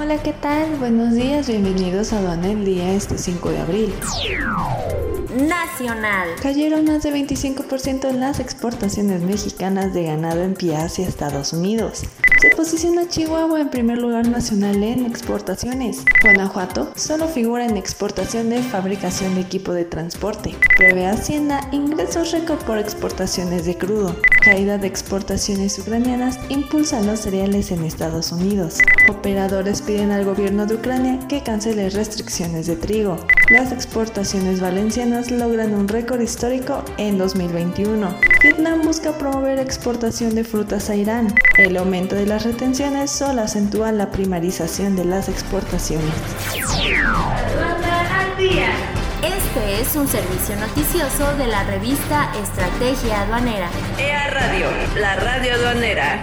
Hola, ¿qué tal? Buenos días, bienvenidos a Aduana el día este 5 de abril. Nacional. Cayeron más de 25% en las exportaciones mexicanas de ganado en pie hacia Estados Unidos. Se posiciona Chihuahua en primer lugar nacional en exportaciones. Guanajuato solo figura en exportación de fabricación de equipo de transporte. Prevé Hacienda ingresos récord por exportaciones de crudo. Caída de exportaciones ucranianas impulsa los cereales en Estados Unidos. Operadores piden al gobierno de Ucrania que cancele restricciones de trigo. Las exportaciones valencianas logran un récord histórico en 2021. Vietnam busca promover exportación de frutas a Irán. El aumento de las retenciones solo acentúa la primarización de las exportaciones. Este es un servicio noticioso de la revista Estrategia Aduanera. EA Radio, la radio aduanera.